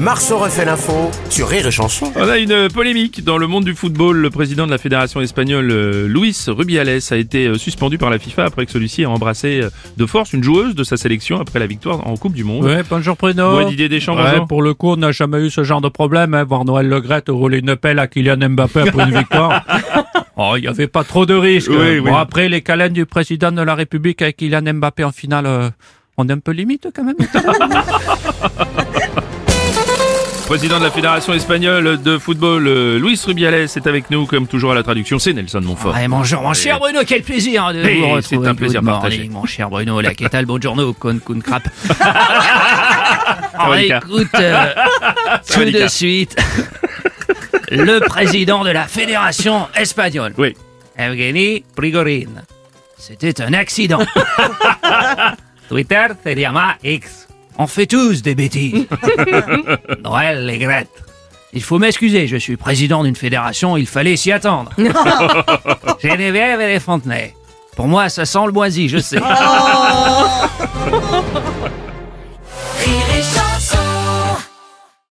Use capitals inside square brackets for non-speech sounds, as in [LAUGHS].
Marceau refait l'info sur Rire et Chanson. On a une polémique dans le monde du football. Le président de la fédération espagnole, euh, Luis Rubiales, a été euh, suspendu par la FIFA après que celui-ci ait embrassé euh, de force une joueuse de sa sélection après la victoire en Coupe du Monde. Ouais, bonjour Bruno. Ouais, Didier Deschamps, Ouais, bonjour. pour le coup, on n'a jamais eu ce genre de problème. Hein. Voir Noël Legrette rouler une pelle à Kylian Mbappé après une victoire. [LAUGHS] Oh, il n'y avait pas trop de risques. Oui, bon, oui. après, les câlins du président de la République avec Kylian Mbappé en finale, euh, on est un peu limite quand même. [LAUGHS] Président de la fédération espagnole de football, euh, Luis Rubiales, est avec nous comme toujours à la traduction. C'est Nelson Montfort. Bonjour, mon cher Bruno, quel plaisir de Hey, vous c'est retrouver. un plaisir partagé. Mon cher Bruno, la qu'est-ce bonjourno, con, con crap. [LAUGHS] On écoute euh, tout de suite le président de la fédération espagnole, Oui. Evgeny Prigorin. C'était un accident. [LAUGHS] Twitter se llama X. On fait tous des bêtises. [LAUGHS] Noël les Grettes. Il faut m'excuser, je suis président d'une fédération, il fallait s'y attendre. [LAUGHS] Geneviève et les Fontenay. Pour moi, ça sent le moisi, je sais. Chanson.